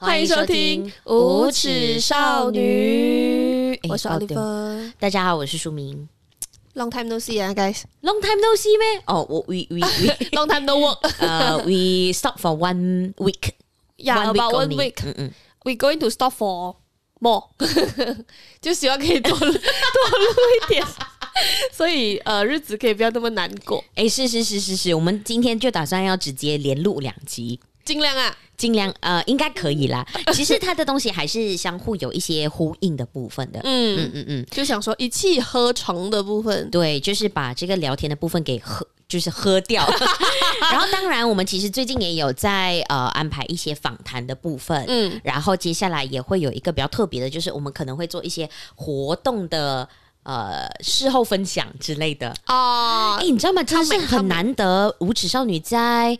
欢迎收听《无耻少女》，我是奥利芬。大家好，我是舒明。Long time no see 啊，guys。Long time no see 咩？哦，我 we we we long time no work。呃，we stop for one week。Yeah, about one week。嗯嗯。We going to stop for more。就希望可以多多录一点。所以呃，日子可以不要那么难过。哎，是是是是是，我们今天就打算要直接连录两集，尽量啊，尽量呃，应该可以啦。其实它的东西还是相互有一些呼应的部分的。嗯嗯嗯嗯，就想说一气呵成的部分，对，就是把这个聊天的部分给喝，就是喝掉。然后当然，我们其实最近也有在呃安排一些访谈的部分。嗯，然后接下来也会有一个比较特别的，就是我们可能会做一些活动的。呃，事后分享之类的哦，哎、欸，你知道吗？真是很难得，无耻少女在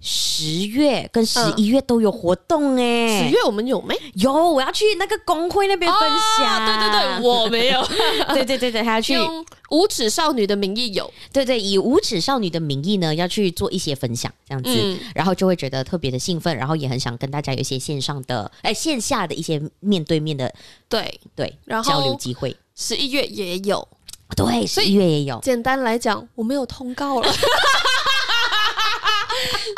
十月跟十一月都有活动哎。十月我们有没有？我要去那个工会那边分享。哦。对对对，我没有。对对对对，还要去用无耻少女的名义有。对对，以无耻少女的名义呢，要去做一些分享，这样子，嗯、然后就会觉得特别的兴奋，然后也很想跟大家有一些线上的哎线下的一些面对面的对对，然后交流机会。十一月也有，对，十一月也有。简单来讲，我没有通告了，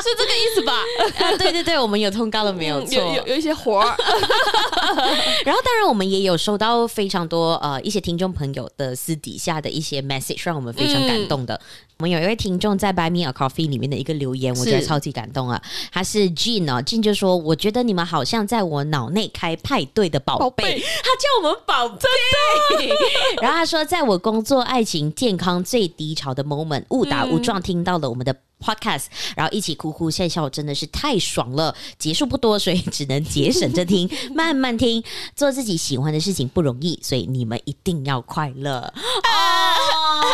是这个意思吧？啊，对对对，我们有通告了，没有错，有有有一些活儿。然后，当然，我们也有收到非常多呃一些听众朋友的私底下的一些 message，让我们非常感动的。嗯我们有一位听众在 Buy Me a Coffee 里面的一个留言，我觉得超级感动啊！他是 Jean 哦，Jean 就说：“我觉得你们好像在我脑内开派对的宝贝。宝贝”他叫我们宝贝。然后他说：“在我工作、爱情、健康最低潮的 moment，误打误撞听到了我们的 podcast，然后一起哭哭笑笑，真的是太爽了。结束不多，所以只能节省着听，慢慢听。做自己喜欢的事情不容易，所以你们一定要快乐。”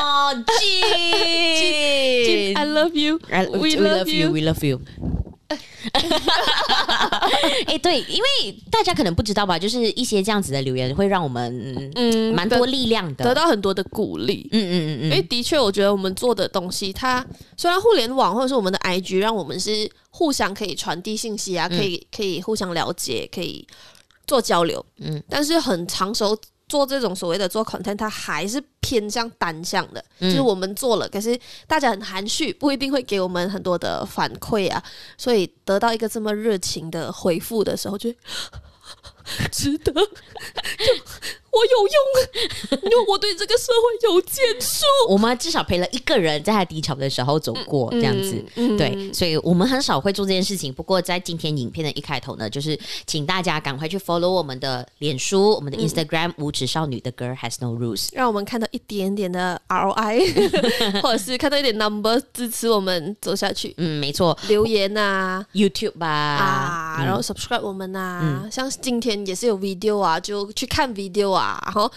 哦，Jean。I love you. We love you. We love you. 哎，对，因为大家可能不知道吧，就是一些这样子的留言会让我们嗯蛮多力量的，得到很多的鼓励。嗯嗯嗯嗯。哎，的确，我觉得我们做的东西，它虽然互联网或者是我们的 IG，让我们是互相可以传递信息啊，可以可以互相了解，可以做交流。嗯，但是很长时候。做这种所谓的做 content，它还是偏向单向的，嗯、就是我们做了，可是大家很含蓄，不一定会给我们很多的反馈啊，所以得到一个这么热情的回复的时候，就 值得。我有用，因为我对这个社会有建树。我们至少陪了一个人在他低潮的时候走过，这样子，嗯嗯、对，所以我们很少会做这件事情。不过在今天影片的一开头呢，就是请大家赶快去 follow 我们的脸书、我们的 Instagram，无耻少女的 Girl Has No Rules，让我们看到一点点的 ROI，或者是看到一点 number 支持我们走下去。嗯，没错，留言啊，YouTube 吧啊，然后 subscribe 我们啊，嗯、像今天也是有 video 啊，就去看 video 啊。然后，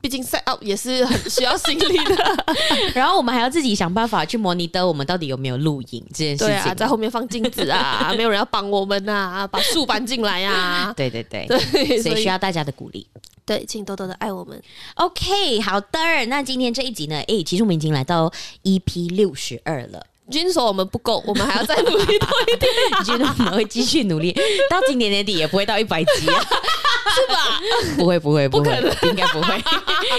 毕竟 set up 也是很需要心力的。然后我们还要自己想办法去 monitor 我们到底有没有录影这件事情。对啊，在后面放镜子啊，没有人要帮我们啊，把树搬进来啊。对对对，对，所以需要大家的鼓励。对，请多多的爱我们。OK，好的。那今天这一集呢？哎，其实我们已经来到 EP 六十二了。君说我们不够，我们还要再努力多一点。君说我们会继续努力，到今年年底也不会到一百集啊。是吧？不会不会不会，不可能，应该不会，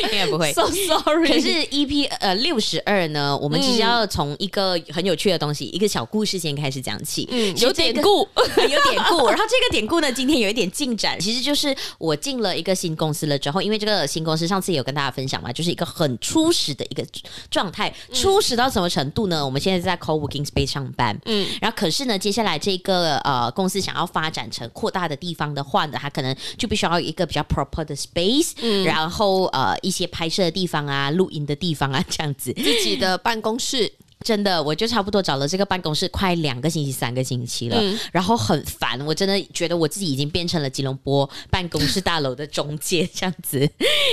应该不会。So sorry。可是 EP 呃六十二呢，我们其实要从一个很有趣的东西，嗯、一个小故事先开始讲起。嗯，有典故，有典故。然后这个典故呢，今天有一点进展，其实就是我进了一个新公司了之后，因为这个新公司上次也有跟大家分享嘛，就是一个很初始的一个状态。初始到什么程度呢？我们现在在 co-working space 上班，嗯，然后可是呢，接下来这个呃公司想要发展成扩大的地方的话呢，它可能就必须要。一个比较 proper 的 space，嗯，然后呃一些拍摄的地方啊、录音的地方啊，这样子，自己的办公室。真的，我就差不多找了这个办公室快两个星期、三个星期了，嗯、然后很烦。我真的觉得我自己已经变成了吉隆坡办公室大楼的中介这样子，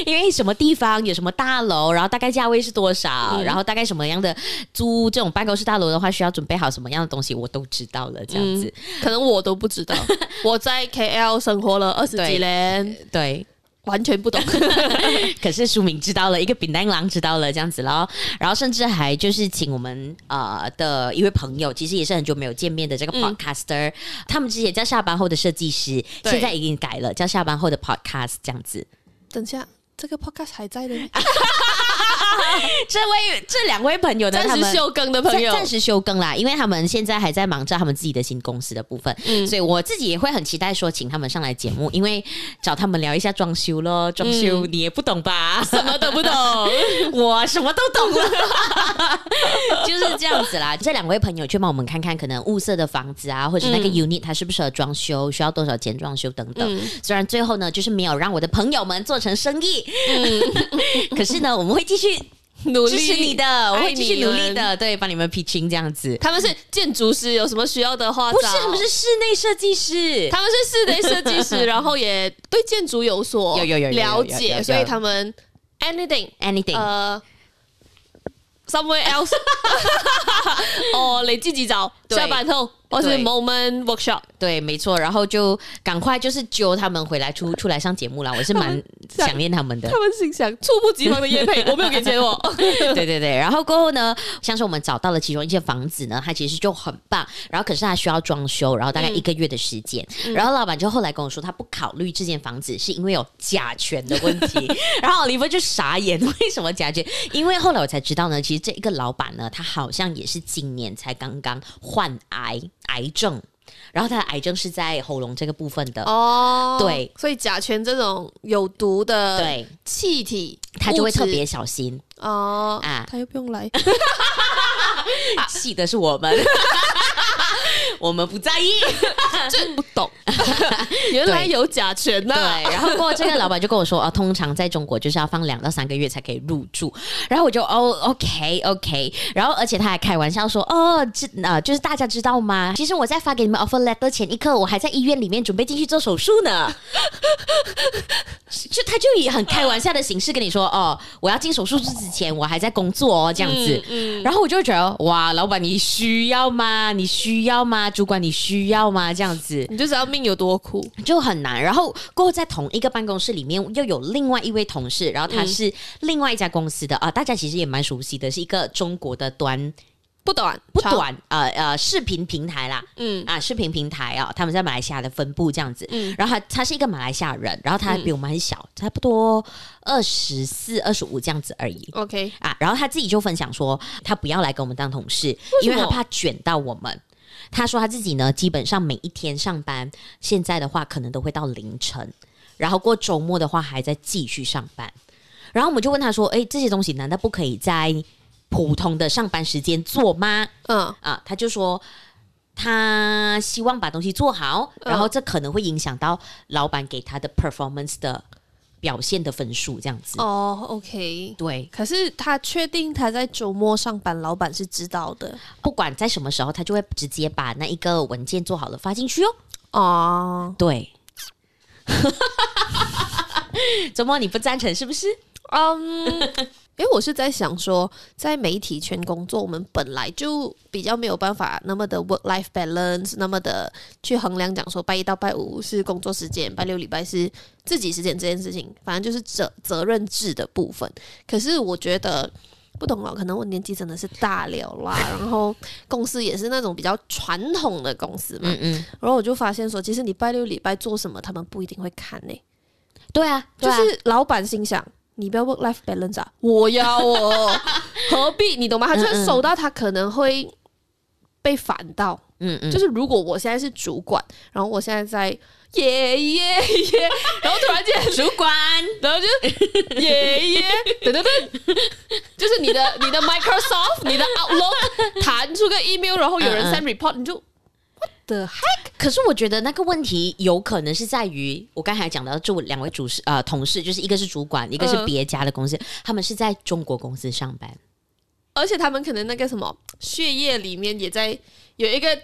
因为什么地方有什么大楼，然后大概价位是多少，嗯、然后大概什么样的租这种办公室大楼的话，需要准备好什么样的东西，我都知道了。这样子，嗯、可能我都不知道。我在 KL 生活了二十几年，对。对完全不懂。可是书明知道了，一个饼干狼知道了这样子咯，然后甚至还就是请我们呃的一位朋友，其实也是很久没有见面的这个 podcaster，、嗯、他们之前叫下班后的设计师，现在已经改了叫下班后的 podcast 这样子。等下。这个 podcast 还在的，这位这两位朋友呢，暂时休更的朋友，暂时休更啦，因为他们现在还在忙着他们自己的新公司的部分，嗯，所以我自己也会很期待说请他们上来节目，因为找他们聊一下装修咯，装修你也不懂吧？什么都不懂，我什么都懂了，就是这样子啦。这两位朋友去帮我们看看，可能物色的房子啊，或者那个 unit 它适不适合装修，需要多少钱装修等等。虽然最后呢，就是没有让我的朋友们做成生意。嗯，可是呢，我们会继续努力支持你的，我会继续努力的，对，帮你们 pitching 这样子。他们是建筑师，有什么需要的话，不是，他们是室内设计师，他们是室内设计师，然后也对建筑有所有有有了解，所以他们 anything anything 呃。Somewhere else，哦，你自己找下班后，或是 moment workshop，对，没错，然后就赶快就是揪他们回来出出来上节目啦。我是蛮想念他们的。他们心想猝不及防的业配，我没有给钱我。对对对，然后过后呢，像是我们找到了其中一间房子呢，它其实就很棒，然后可是它需要装修，然后大概一个月的时间，嗯、然后老板就后来跟我说，他不考虑这间房子是因为有甲醛的问题，然后李峰就傻眼，为什么甲醛？因为后来我才知道呢，其实。这一个老板呢，他好像也是今年才刚刚患癌癌症，然后他的癌症是在喉咙这个部分的。哦，对，所以甲醛这种有毒的对。气体，他就会特别小心。哦啊，他又不用来，气的是我们。我们不在意，这 不懂，原来有甲醛呢。对，然后过这个老板就跟我说啊，通常在中国就是要放两到三个月才可以入住。然后我就哦，OK OK，然后而且他还开玩笑说哦，这啊就是大家知道吗？其实我在发给你们 offer letter 前一刻，我还在医院里面准备进去做手术呢。就他就以很开玩笑的形式跟你说哦，我要进手术室之前，我还在工作哦，这样子。嗯，嗯然后我就觉得哇，老板你需要吗？你需要吗？主管，你需要吗？这样子，你就知道命有多苦，就很难。然后过后在同一个办公室里面，又有另外一位同事，然后他是另外一家公司的啊、大家其实也蛮熟悉的，是一个中国的端。不短。不短呃呃视频平台啦，嗯。啊视频平台啊、哦，他们在马来西亚的分部这样子。嗯，然后他他是一个马来西亚人，然后他比我们很小，嗯、差不多二十四、二十五这样子而已。OK 啊，然后他自己就分享说，他不要来跟我们当同事，为因为他怕卷到我们。他说他自己呢，基本上每一天上班，现在的话可能都会到凌晨，然后过周末的话还在继续上班。然后我们就问他说：“诶，这些东西难道不可以在普通的上班时间做吗？”嗯啊，他就说他希望把东西做好，然后这可能会影响到老板给他的 performance 的。表现的分数这样子哦、oh，OK，对。可是他确定他在周末上班，老板是知道的。不管在什么时候，他就会直接把那一个文件做好了发进去哦。哦，oh. 对。周末你不赞成是不是？嗯。Um, 因为我是在想说，在媒体圈工作，我们本来就比较没有办法那么的 work life balance，那么的去衡量讲说拜一到拜五是工作时间，拜六礼拜是自己时间这件事情，反正就是责责任制的部分。可是我觉得不懂了，可能我年纪真的是大了啦，然后公司也是那种比较传统的公司嘛，嗯嗯，然后我就发现说，其实你拜六礼拜做什么，他们不一定会看呢、欸。啊，对啊，就是老板心想。你不要 work life balance 啊！我要哦，何必？你懂吗？他就是收到，他可能会被反到。嗯嗯，就是如果我现在是主管，然后我现在在耶耶耶，然后突然间主管，然后就耶耶，等等等，就是你的你的 Microsoft，你的 Outlook 弹出个 email，然后有人 send report，你就。的 heck，可是我觉得那个问题有可能是在于我刚才讲到，这两位主事呃同事，就是一个是主管，一个是别家的公司，呃、他们是在中国公司上班，而且他们可能那个什么血液里面也在有一个。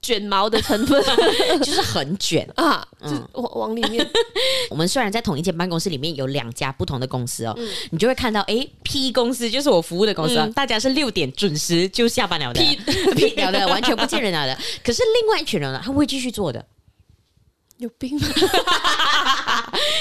卷毛的成分 就是很卷 啊，就，往往里面。我们虽然在同一间办公室里面有两家不同的公司哦，嗯、你就会看到，哎，P 公司就是我服务的公司，嗯、大家是六点准时就下班了的，P P 了的，完全不见人了的。可是另外一群人呢，他会继续做的。有病吗？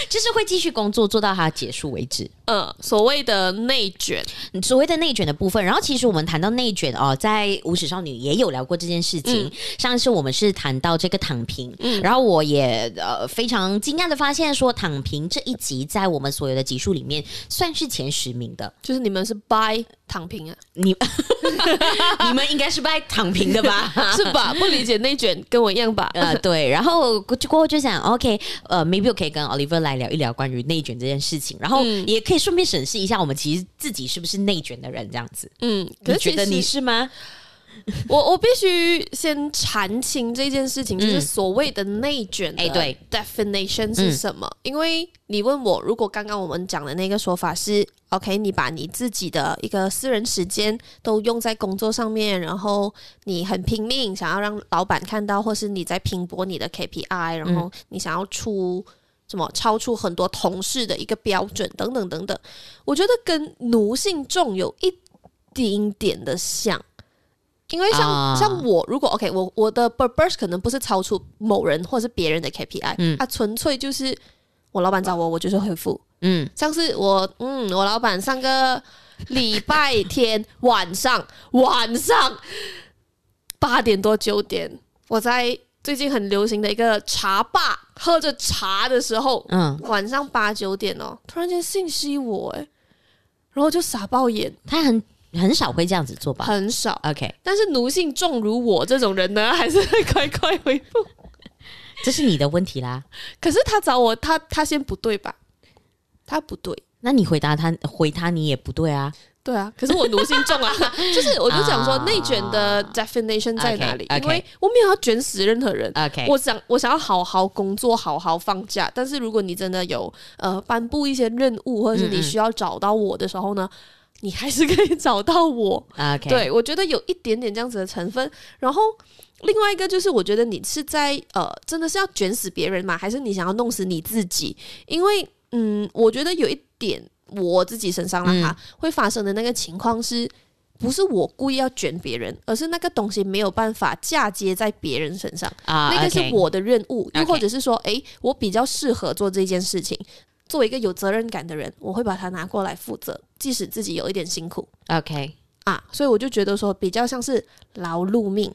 就是会继续工作做到它结束为止。呃，所谓的内卷，所谓的内卷的部分。然后其实我们谈到内卷哦，在无耻少女也有聊过这件事情。嗯、上一次我们是谈到这个躺平，嗯，然后我也呃非常惊讶的发现说，躺平这一集在我们所有的集数里面算是前十名的，就是你们是 by 躺平啊，你 你们应该是 by 躺平的吧？是吧？不理解内卷跟我一样吧？呃，对。然后过过后就想，OK，呃，maybe 我可以跟 Oliver 来聊一聊关于内卷这件事情，然后也可以。顺便审视一下，我们其实自己是不是内卷的人？这样子，嗯，你觉得你是吗？我我必须先澄清这件事情，就是所谓的内卷，哎，对，definition 是什么？嗯、因为你问我，如果刚刚我们讲的那个说法是 OK，你把你自己的一个私人时间都用在工作上面，然后你很拼命想要让老板看到，或是你在拼搏你的 KPI，然后你想要出。什么超出很多同事的一个标准等等等等，我觉得跟奴性重有一丁点的像，因为像、uh. 像我如果 OK，我我的 burst 可能不是超出某人或是别人的 KPI，嗯，它纯粹就是我老板找我，我就是回复，嗯，像是我嗯，我老板上个礼拜天晚上晚上八点多九点，我在。最近很流行的一个茶吧，喝着茶的时候，嗯，晚上八九点哦，突然间信息我哎，然后就傻爆眼。他很很少会这样子做吧？很少。OK，但是奴性重如我这种人呢，还是会快快回复。这是你的问题啦。可是他找我，他他先不对吧？他不对，那你回答他，回他你也不对啊。对啊，可是我奴性重啊，就是我就想说内卷的 definition 在哪里？Uh, okay, okay. 因为我没有要卷死任何人。OK，我想我想要好好工作，好好放假。但是如果你真的有呃颁布一些任务，或者是你需要找到我的时候呢，嗯嗯你还是可以找到我。OK，对我觉得有一点点这样子的成分。然后另外一个就是，我觉得你是在呃真的是要卷死别人吗？还是你想要弄死你自己？因为嗯，我觉得有一点。我自己身上了哈，会发生的那个情况是，不是我故意要卷别人，而是那个东西没有办法嫁接在别人身上啊。那个是我的任务，又或者是说，诶，我比较适合做这件事情。作为一个有责任感的人，我会把它拿过来负责，即使自己有一点辛苦。OK 啊，所以我就觉得说，比较像是劳碌命。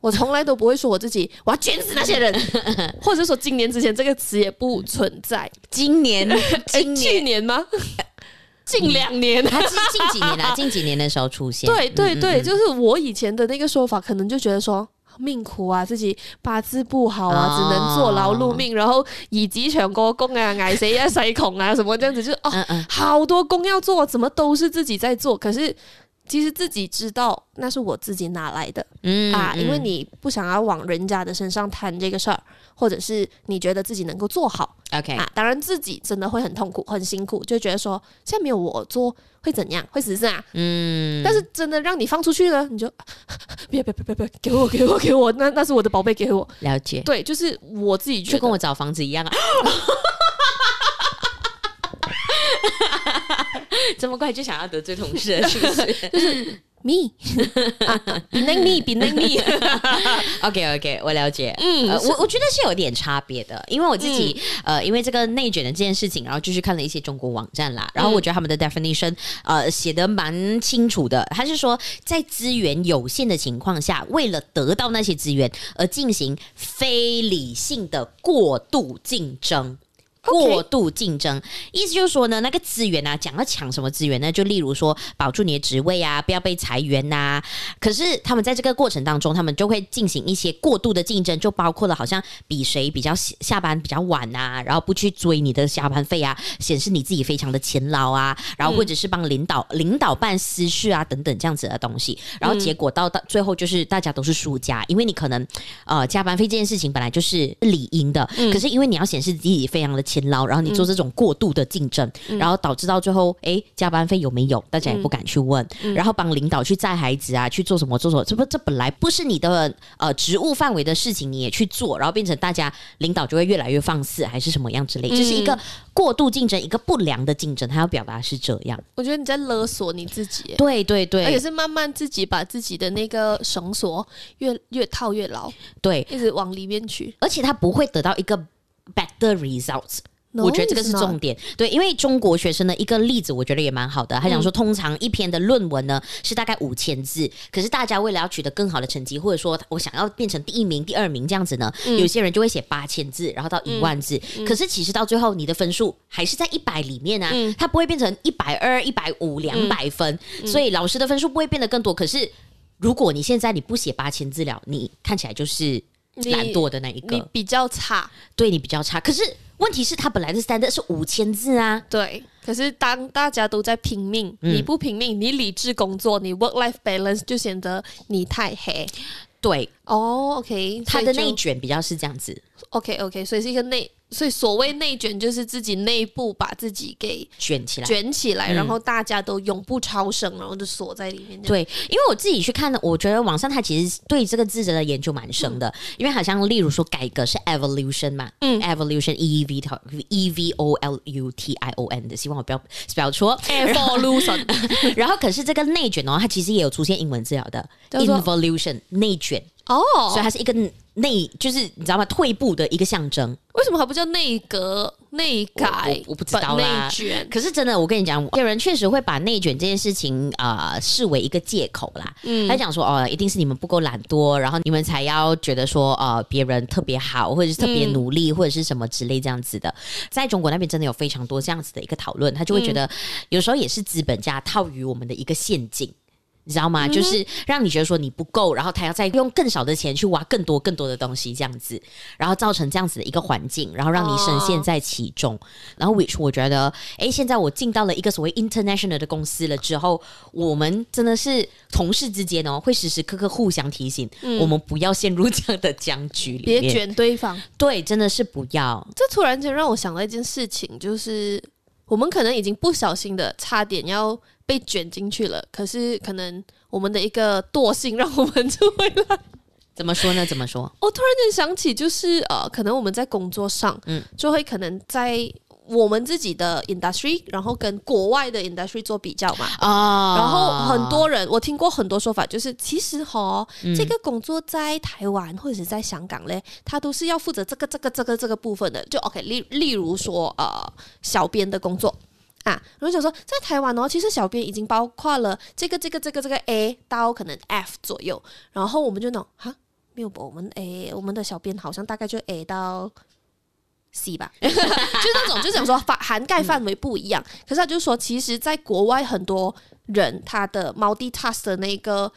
我从来都不会说我自己我要卷死那些人，或者说今年之前这个词也不存在。今年，今年、欸、去年吗？近两年，他近近几年啊，近几年的时候出现。对对对，就是我以前的那个说法，可能就觉得说命苦啊，自己八字不好啊，只能坐劳碌命，然后以及全国工啊，挨谁呀，谁恐啊，什么这样子，就哦，好多工要做，怎么都是自己在做，可是。其实自己知道那是我自己拿来的，嗯啊，因为你不想要往人家的身上摊这个事儿，或者是你觉得自己能够做好，OK。啊，当然自己真的会很痛苦、很辛苦，就觉得说现在没有我做会怎样，会死是啊，嗯，但是真的让你放出去呢，你就别别别别别给我给我给我，那那是我的宝贝，给我。了解，对，就是我自己就跟我找房子一样啊。这么快就想要得罪同事了，是不是？就是 me，比那 me，比那 me。OK OK，我了解。嗯，呃、我我觉得是有点差别的，因为我自己、嗯、呃，因为这个内卷的这件事情，然后就去看了一些中国网站啦，然后我觉得他们的 definition 呃写的蛮清楚的，他是说在资源有限的情况下，为了得到那些资源而进行非理性的过度竞争。过度竞争，意思就是说呢，那个资源啊，讲要抢什么资源呢？就例如说，保住你的职位啊，不要被裁员呐、啊。可是他们在这个过程当中，他们就会进行一些过度的竞争，就包括了好像比谁比较下班比较晚啊，然后不去追你的下班费啊，显示你自己非常的勤劳啊，然后或者是帮领导、嗯、领导办私事啊等等这样子的东西，然后结果到到最后就是大家都是输家，因为你可能呃加班费这件事情本来就是理应的，嗯、可是因为你要显示自己非常的勤。勤劳，然后你做这种过度的竞争，嗯、然后导致到最后，哎，加班费有没有？大家也不敢去问。嗯、然后帮领导去载孩子啊，去做什么做什么？这不这本来不是你的呃职务范围的事情，你也去做，然后变成大家领导就会越来越放肆，还是什么样之类？这、嗯、是一个过度竞争，一个不良的竞争。他要表达是这样。我觉得你在勒索你自己。对对对，而且是慢慢自己把自己的那个绳索越越套越牢，对，一直往里面去，而且他不会得到一个 better results。我觉得这个是重点，对，因为中国学生的一个例子，我觉得也蛮好的。他讲说，通常一篇的论文呢是大概五千字，可是大家为了要取得更好的成绩，或者说我想要变成第一名、第二名这样子呢，嗯、有些人就会写八千字，然后到一万字。嗯、可是其实到最后，你的分数还是在一百里面啊，它不会变成一百二、一百五、两百分，所以老师的分数不会变得更多。可是如果你现在你不写八千字了，你看起来就是懒惰的那一个，你，比较差，对你比较差。可是。问题是，他本来的 standard 是五千字啊。对，可是当大家都在拼命，嗯、你不拼命，你理智工作，你 work life balance 就显得你太黑。对，哦、oh,，OK，它的内卷比较是这样子。OK，OK，okay, okay, 所以是一个内。所以，所谓内卷就是自己内部把自己给卷起来，卷起来，然后大家都永不超生，然后就锁在里面。对，因为我自己去看的，我觉得网上他其实对这个字的研究蛮深的，因为好像例如说改革是 evolution 嘛，嗯，evolution e v e v o l u t i o n 的，希望我不要 spell 错 evolution。然后可是这个内卷哦，它其实也有出现英文字了的 involution 内卷哦，所以它是一个。内就是你知道吗？退步的一个象征。为什么还不叫内阁内改？我，不知道啦。内卷。可是真的，我跟你讲，有人确实会把内卷这件事情啊、呃、视为一个借口啦。嗯，他讲说哦，一定是你们不够懒惰，然后你们才要觉得说呃别人特别好，或者是特别努力，嗯、或者是什么之类这样子的。在中国那边真的有非常多这样子的一个讨论，他就会觉得、嗯、有时候也是资本家套于我们的一个陷阱。你知道吗？嗯、就是让你觉得说你不够，然后他要再用更少的钱去挖更多更多的东西，这样子，然后造成这样子的一个环境，然后让你深陷在其中。哦、然后，which 我觉得，哎，现在我进到了一个所谓 international 的公司了之后，我们真的是同事之间哦，会时时刻刻互相提醒，嗯、我们不要陷入这样的僵局里面，别卷对方。对，真的是不要。这突然间让我想到一件事情，就是我们可能已经不小心的差点要。被卷进去了，可是可能我们的一个惰性让我们就会来。怎么说呢？怎么说？我突然间想起，就是呃，可能我们在工作上，嗯，就会可能在我们自己的 industry，然后跟国外的 industry 做比较嘛。啊，然后很多人，我听过很多说法，就是其实哈，嗯、这个工作在台湾或者是在香港嘞，他都是要负责这个、这个、这个、这个部分的。就 OK，例例如说呃，小编的工作。啊，然后想说，在台湾哦，其实小编已经包括了这个、这个、这个、这个 A 到可能 F 左右，然后我们就弄哈，没有吧？我们 A，我们的小编好像大概就 A 到 C 吧，就那种，就想说范涵盖范围不一样。可是他就说，其实，在国外很多人他的 multitask 的那个。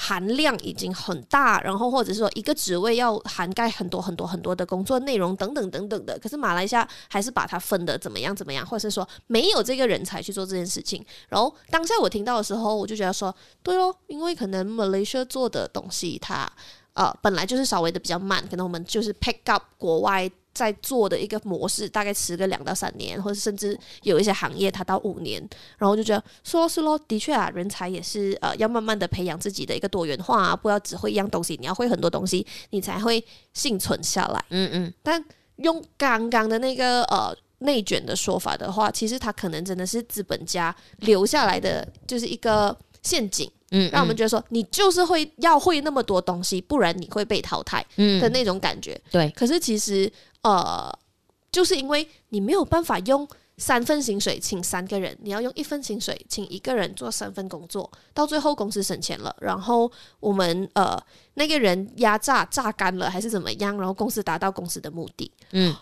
含量已经很大，然后或者是说一个职位要涵盖很多很多很多的工作内容等等等等的，可是马来西亚还是把它分得怎么样怎么样，或者是说没有这个人才去做这件事情。然后当下我听到的时候，我就觉得说，对哦，因为可能 Malaysia 做的东西它呃本来就是稍微的比较慢，可能我们就是 pick up 国外。在做的一个模式，大概持个两到三年，或者甚至有一些行业它到五年，然后就觉得说是咯，的确啊，人才也是呃要慢慢的培养自己的一个多元化啊，不要只会一样东西，你要会很多东西，你才会幸存下来。嗯嗯。但用刚刚的那个呃内卷的说法的话，其实它可能真的是资本家留下来的就是一个陷阱。嗯，让我们觉得说你就是会要会那么多东西，不然你会被淘汰的那种感觉。嗯、对，可是其实呃，就是因为你没有办法用三份薪水请三个人，你要用一份薪水请一个人做三份工作，到最后公司省钱了，然后我们呃那个人压榨榨干了还是怎么样，然后公司达到公司的目的。嗯。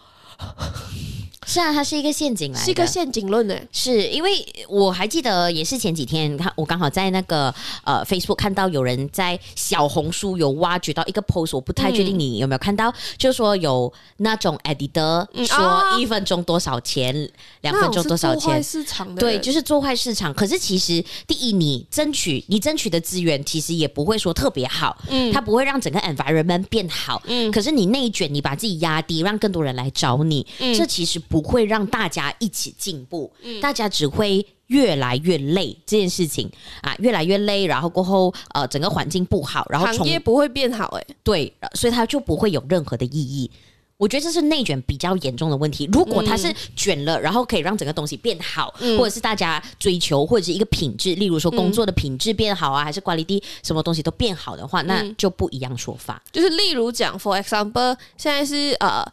是啊，它是一个陷阱来的，是一个陷阱论呢。是因为我还记得，也是前几天，看我刚好在那个呃 Facebook 看到有人在小红书有挖掘到一个 post，我不太确定你有没有看到，嗯、就是说有那种 editor 说一分钟多少钱，嗯、两分钟多少钱，坏市场的，对，就是做坏市场。可是其实第一，你争取你争取的资源其实也不会说特别好，嗯，它不会让整个 environment 变好，嗯。可是你内卷，你把自己压低，让更多人来找你，嗯，这其实不。不会让大家一起进步，嗯、大家只会越来越累。这件事情啊，越来越累，然后过后呃，整个环境不好，然后行业不会变好，哎，对，所以它就不会有任何的意义。我觉得这是内卷比较严重的问题。如果它是卷了，然后可以让整个东西变好，嗯、或者是大家追求或者是一个品质，例如说工作的品质变好啊，还是 quality 什么东西都变好的话，那就不一样说法。就是例如讲，for example，现在是呃。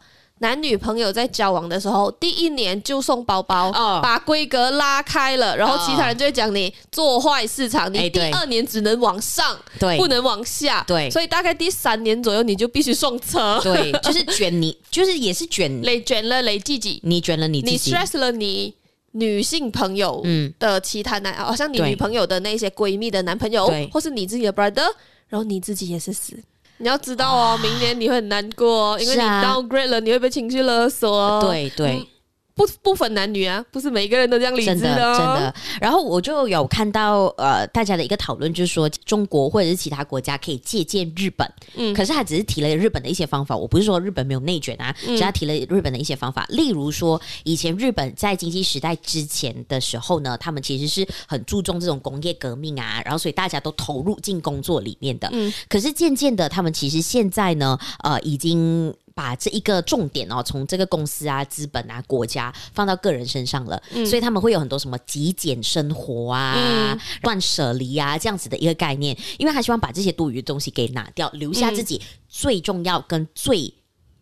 男女朋友在交往的时候，第一年就送包包，哦、把规格拉开了，然后其他人就会讲你做坏市场，哦、你第二年只能往上，对，不能往下，对，所以大概第三年左右你就必须送车，对，就是卷你，就是也是卷，累卷了累自己，你卷了你自己，你 stress 了你女性朋友的其他男，好、嗯、像你女朋友的那些闺蜜的男朋友，或是你自己的 brother，然后你自己也是死。你要知道哦，明年你会很难过，哦，因为你 downgrade 了，你会被情绪勒索，哦。对对。嗯不不分男女啊，不是每一个人都这样理智的，哦，真的。然后我就有看到呃，大家的一个讨论，就是说中国或者是其他国家可以借鉴日本，嗯，可是他只是提了日本的一些方法。我不是说日本没有内卷啊，只是他提了日本的一些方法。嗯、例如说，以前日本在经济时代之前的时候呢，他们其实是很注重这种工业革命啊，然后所以大家都投入进工作里面的。嗯，可是渐渐的，他们其实现在呢，呃，已经。把这一个重点哦，从这个公司啊、资本啊、国家放到个人身上了，嗯、所以他们会有很多什么极简生活啊、嗯、断舍离啊这样子的一个概念，因为他希望把这些多余的东西给拿掉，留下自己最重要跟最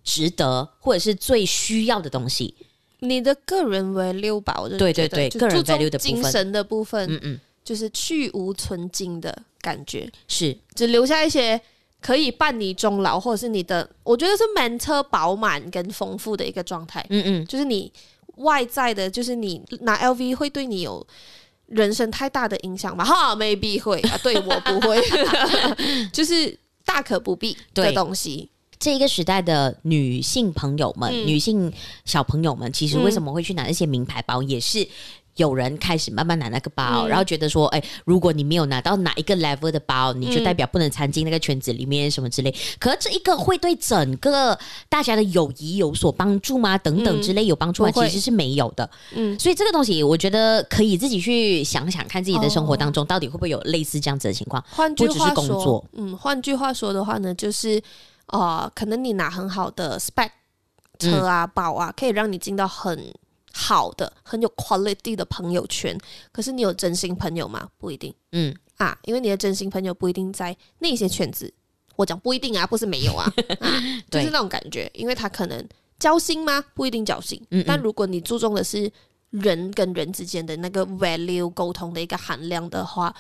值得或者是最需要的东西。你的个人 value 吧，我对对对，个人 value 的精神的部分，嗯嗯，就是去无存精的感觉，是只留下一些。可以伴你终老，或者是你的，我觉得是满车饱满跟丰富的一个状态。嗯嗯，就是你外在的，就是你拿 LV 会对你有人生太大的影响吗？哈，maybe 会啊，对我不会，就是大可不必的东西。这一个时代的女性朋友们、嗯、女性小朋友们，其实为什么会去拿那些名牌包，也是。有人开始慢慢拿那个包，嗯、然后觉得说，哎，如果你没有拿到哪一个 level 的包，你就代表不能参进那个圈子里面什么之类。可是这一个会对整个大家的友谊有所帮助吗？等等之类有帮助吗？其实是没有的。嗯，所以这个东西我觉得可以自己去想想看，自己的生活当中到底会不会有类似这样子的情况。换句话说，不只是工作，嗯，换句话说的话呢，就是呃，可能你拿很好的 spec 车啊、包啊，可以让你进到很。好的，很有 quality 的朋友圈，可是你有真心朋友吗？不一定。嗯啊，因为你的真心朋友不一定在那些圈子。我讲不一定啊，不是没有啊，啊就是那种感觉，因为他可能交心吗？不一定交心。嗯嗯，但如果你注重的是人跟人之间的那个 value 沟通的一个含量的话，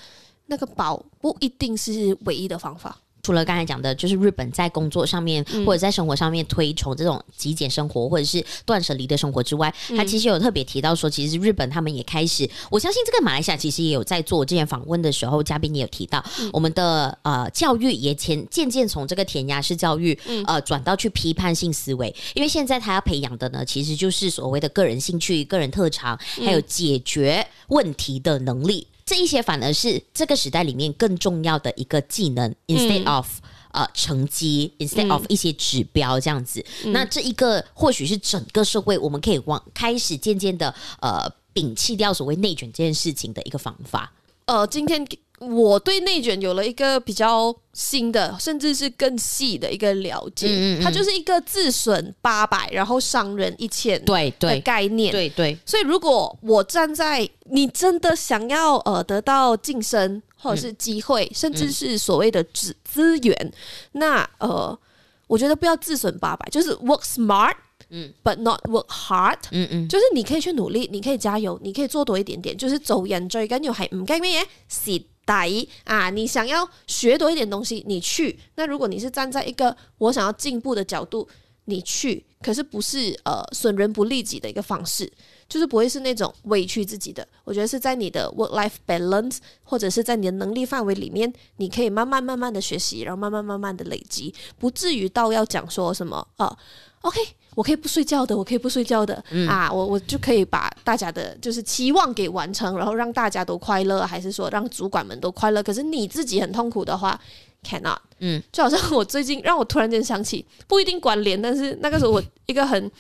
那个宝不一定是唯一的方法。除了刚才讲的，就是日本在工作上面或者在生活上面推崇这种极简生活或者是断舍离的生活之外，他其实有特别提到说，其实日本他们也开始，我相信这个马来西亚其实也有在做。之前访问的时候，嘉宾也有提到，我们的呃教育也渐渐渐从这个填鸭式教育呃转到去批判性思维，因为现在他要培养的呢，其实就是所谓的个人兴趣、个人特长，还有解决问题的能力。这一些反而是这个时代里面更重要的一个技能，instead of 呃成绩，instead of 一些指标这样子。嗯、那这一个或许是整个社会我们可以往开始渐渐的呃摒弃掉所谓内卷这件事情的一个方法。呃，今天。我对内卷有了一个比较新的，甚至是更细的一个了解。嗯嗯，它就是一个自损八百，然后伤人一千，对对的概念。对对，对。所以如果我站在你真的想要呃得到晋升或者是机会，嗯、甚至是所谓的资资源，嗯、那呃，我觉得不要自损八百，就是 work smart。嗯，but not work hard。嗯嗯，就是你可以去努力，你可以加油，你可以做多一点点。就是做人最紧要系唔惊咩嘢，蚀底啊！你想要学多一点东西，你去。那如果你是站在一个我想要进步的角度，你去，可是不是呃损人不利己的一个方式，就是不会是那种委屈自己的。我觉得是在你的 work life balance，或者是在你的能力范围里面，你可以慢慢慢慢的学习，然后慢慢慢慢的累积，不至于到要讲说什么啊。呃 OK，我可以不睡觉的，我可以不睡觉的、嗯、啊，我我就可以把大家的就是期望给完成，然后让大家都快乐，还是说让主管们都快乐？可是你自己很痛苦的话，cannot。嗯，就好像我最近让我突然间想起，不一定关联，但是那个时候我一个很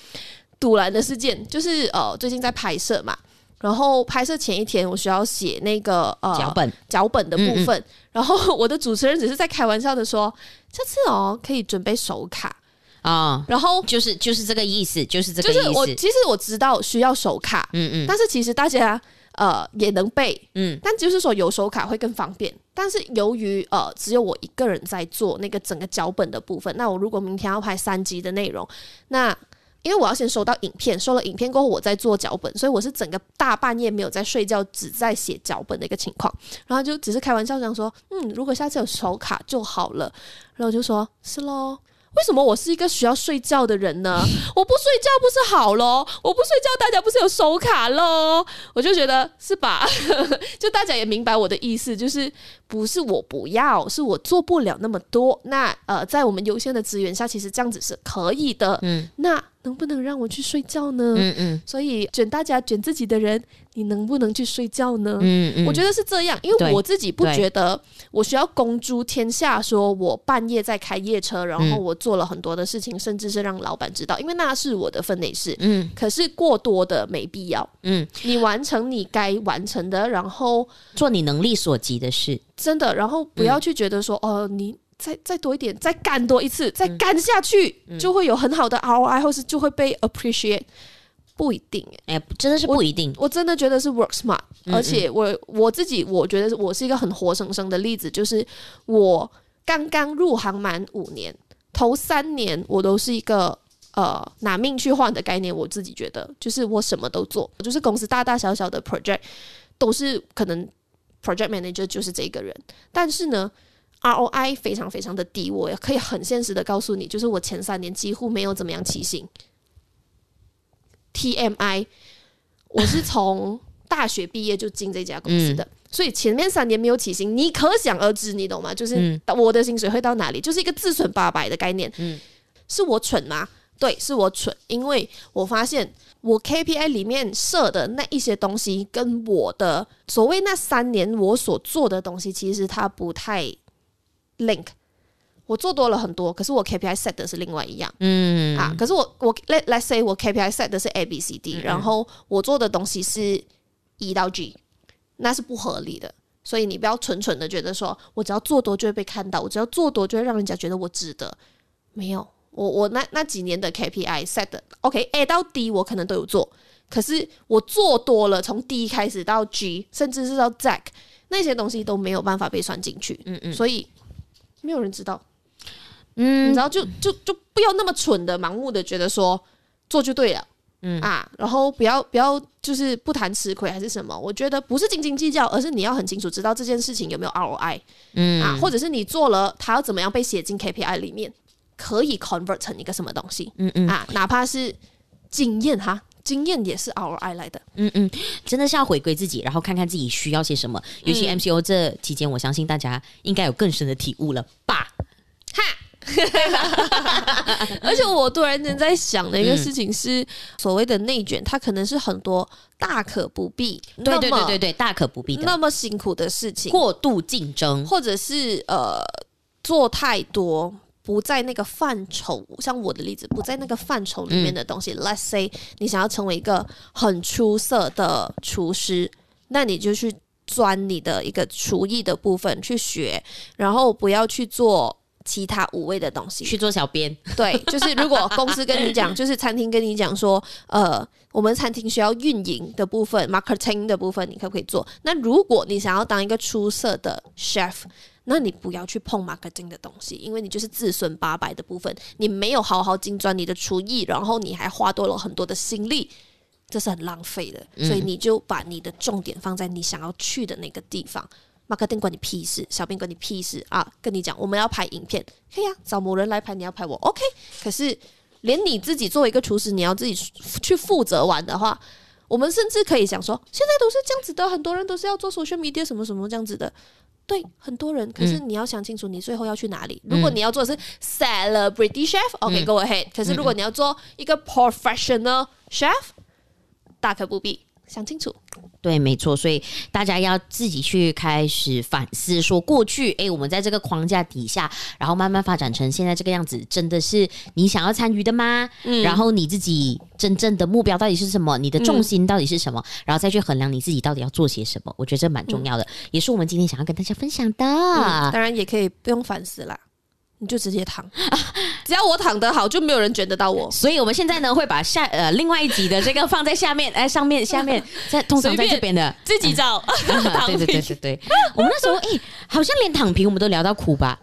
堵然的事件，就是呃最近在拍摄嘛，然后拍摄前一天我需要写那个呃脚本脚本的部分，嗯嗯然后我的主持人只是在开玩笑的说，这次哦可以准备手卡。啊，哦、然后就是就是这个意思，就是这个意思。就是我其实我知道需要手卡，嗯嗯，但是其实大家呃也能背，嗯，但就是说有手卡会更方便。但是由于呃只有我一个人在做那个整个脚本的部分，那我如果明天要拍三集的内容，那因为我要先收到影片，收了影片过后，我再做脚本，所以我是整个大半夜没有在睡觉，只在写脚本的一个情况。然后就只是开玩笑这样说，嗯，如果下次有手卡就好了。然后我就说，是喽。为什么我是一个需要睡觉的人呢？我不睡觉不是好咯？我不睡觉，大家不是有手卡咯？我就觉得是吧？就大家也明白我的意思，就是不是我不要，是我做不了那么多。那呃，在我们优先的资源下，其实这样子是可以的。嗯，那能不能让我去睡觉呢？嗯嗯。所以卷大家卷自己的人。你能不能去睡觉呢？嗯嗯，我觉得是这样，因为我自己不觉得我需要公诸天下，说我半夜在开夜车，然后我做了很多的事情，甚至是让老板知道，因为那是我的分内事。嗯，可是过多的没必要。嗯，你完成你该完成的，然后做你能力所及的事，真的，然后不要去觉得说，哦，你再再多一点，再干多一次，再干下去，就会有很好的 ROI，或是就会被 appreciate。不一定哎、欸，真的是不一定。我，我真的觉得是 work smart，嗯嗯，而且我我自己我觉得我是一个很活生生的例子，就是我刚刚入行满五年，头三年我都是一个呃拿命去换的概念。我自己觉得，就是我什么都做，就是公司大大小小的 project 都是可能 project manager 就是这个人，但是呢 ROI 非常非常的低。我也可以很现实的告诉你，就是我前三年几乎没有怎么样起薪。TMI，我是从大学毕业就进这家公司的，嗯、所以前面三年没有起薪，你可想而知，你懂吗？就是我的薪水会到哪里？就是一个自损八百的概念。嗯，是我蠢吗？对，是我蠢，因为我发现我 KPI 里面设的那一些东西，跟我的所谓那三年我所做的东西，其实它不太 link。我做多了很多，可是我 KPI set 的是另外一样，嗯啊，可是我我 let let's say 我 KPI set 的是 A B C D，嗯，然后我做的东西是 E 到 G，那是不合理的。所以你不要蠢蠢的觉得说我只要做多就会被看到，我只要做多就会让人家觉得我值得。没有，我我那那几年的 KPI set 的 OK A 到 D 我可能都有做，可是我做多了，从 D 开始到 G，甚至是到 Z 那些东西都没有办法被算进去。嗯嗯，所以没有人知道。嗯，然后就就就不要那么蠢的盲目的觉得说做就对了，嗯。啊，然后不要不要就是不谈吃亏还是什么，我觉得不是斤斤计较，而是你要很清楚知道这件事情有没有 ROI，嗯。啊，或者是你做了它要怎么样被写进 KPI 里面，可以 convert 成一个什么东西，嗯嗯。啊，哪怕是经验哈，经验也是 ROI 来的，嗯嗯，真的是要回归自己，然后看看自己需要些什么，尤其 MCO 这期间，我相信大家应该有更深的体悟了吧，哈。而且我突然间在想的一个事情是，所谓的内卷，它可能是很多大可不必，对对对对对，大可不必的。那么辛苦的事情，过度竞争，或者是呃做太多不在那个范畴，像我的例子不在那个范畴里面的东西。嗯、Let's say 你想要成为一个很出色的厨师，那你就去钻你的一个厨艺的部分去学，然后不要去做。其他五味的东西去做小编，对，就是如果公司跟你讲，就是餐厅跟你讲说，呃，我们餐厅需要运营的部分，marketing 的部分，你可不可以做？那如果你想要当一个出色的 chef，那你不要去碰 marketing 的东西，因为你就是自损八百的部分，你没有好好精专你的厨艺，然后你还花多了很多的心力，这是很浪费的。所以你就把你的重点放在你想要去的那个地方。马克丁关你屁事，小编关你屁事啊！跟你讲，我们要拍影片，可以啊，找某人来拍，你要拍我，OK。可是连你自己作为一个厨师，你要自己去负责完的话，我们甚至可以想说，现在都是这样子的，很多人都是要做 social media 什么什么这样子的，对，很多人。可是你要想清楚，你最后要去哪里？嗯、如果你要做的是 celebrity chef，OK，go、okay, ahead、嗯。可是如果你要做一个 professional chef，大可不必。想清楚，对，没错，所以大家要自己去开始反思，说过去，哎，我们在这个框架底下，然后慢慢发展成现在这个样子，真的是你想要参与的吗？嗯，然后你自己真正的目标到底是什么？你的重心到底是什么？嗯，然后再去衡量你自己到底要做些什么。我觉得这蛮重要的，嗯，也是我们今天想要跟大家分享的。嗯，当然也可以不用反思啦。你就直接躺，只要我躺得好，就没有人卷得到我。所以我们现在呢，会把下呃另外一集的这个放在下面，哎，上面下面在通常在这边的自己找。嗯、对对对对对，我们那时候哎，好像连躺平我们都聊到哭吧？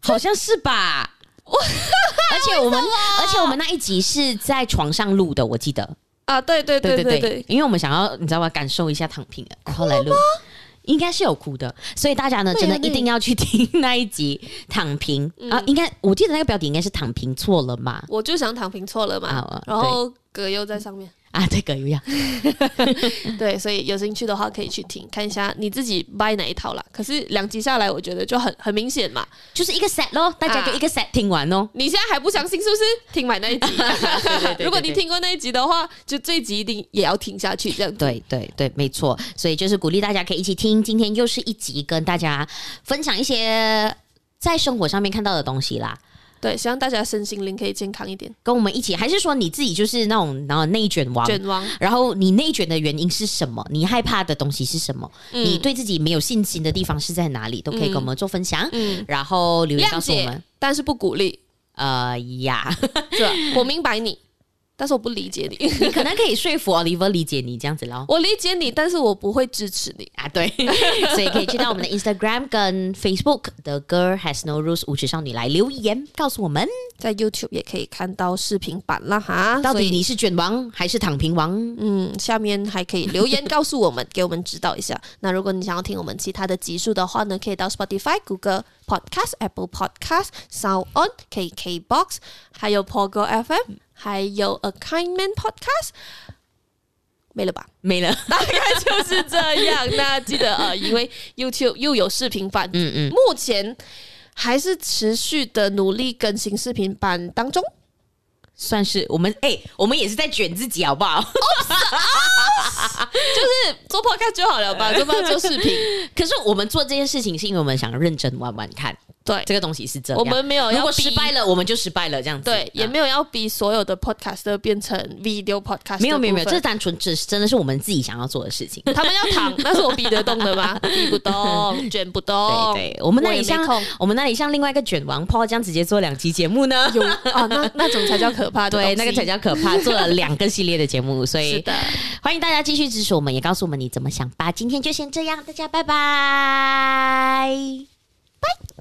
好像是吧？而且我们而且我们那一集是在床上录的，我记得啊，对对对对对，对，因为我们想要你知道吗？感受一下躺平，然后来录。应该是有哭的，所以大家呢，真的一定要去听那一集躺平啊！应该我记得那个标题应该是躺平错了嘛？我就想躺平错了嘛，啊、然后葛优在上面。啊，这个有样，对，所以有兴趣的话可以去听看一下，你自己 buy 哪一套啦。可是两集下来，我觉得就很很明显嘛，就是一个 set 咯，大家就一个 set 听完哦。你现在还不相信是不是？听完那一集，如果你听过那一集的话，就这一集一定也要听下去，这样对对对，没错。所以就是鼓励大家可以一起听，今天又是一集跟大家分享一些在生活上面看到的东西啦。对，希望大家身心灵可以健康一点，跟我们一起，还是说你自己就是那种然后内卷王？卷王。然后你内卷的原因是什么？你害怕的东西是什么？嗯、你对自己没有信心的地方是在哪里？都可以跟我们做分享。嗯，然后留言告诉我们，但是不鼓励。呃呀？我明白你。但是我不理解你，你可能可以说服 Oliver 理解你这样子咯。我理解你，但是我不会支持你啊。对，所以可以去到我们的 Instagram 跟 Facebook 的 Girl Has No Rules 舞曲少女来留言告诉我们，在 YouTube 也可以看到视频版啦哈。到底你是卷王还是躺平王？嗯，下面还可以留言告诉我们，给我们指导一下。那如果你想要听我们其他的集数的话呢，可以到 Spotify、Google Podcast、Apple Podcast、Sound On、KKBox，还有 Pogo FM。还有 A Kind Man Podcast 没了吧？没了，大概就是这样。那记得呃，因为 YouTube 又有视频版，嗯嗯，目前还是持续的努力更新视频版当中，算是我们哎、欸，我们也是在卷自己，好不好？就是做 Podcast 就好了吧，做不做视频？可是我们做这件事情是因为我们想认真玩玩看。对，这个东西是这样。我们没有要，如果失败了，我们就失败了，这样子。对，也没有要逼所有的 podcaster 变成 video podcast。没有没有没有，这单纯只是真的是我们自己想要做的事情。他们要躺，那是我逼得动的吗？逼不动，卷不动。对对，我们那里像我们那里像另外一个卷王 Paul 这样直接做两期节目呢？有啊，那那种才叫可怕。对，那个才叫可怕，做了两个系列的节目，所以是，欢迎大家继续支持我们，也告诉我们你怎么想吧。今天就先这样，大家拜拜，拜。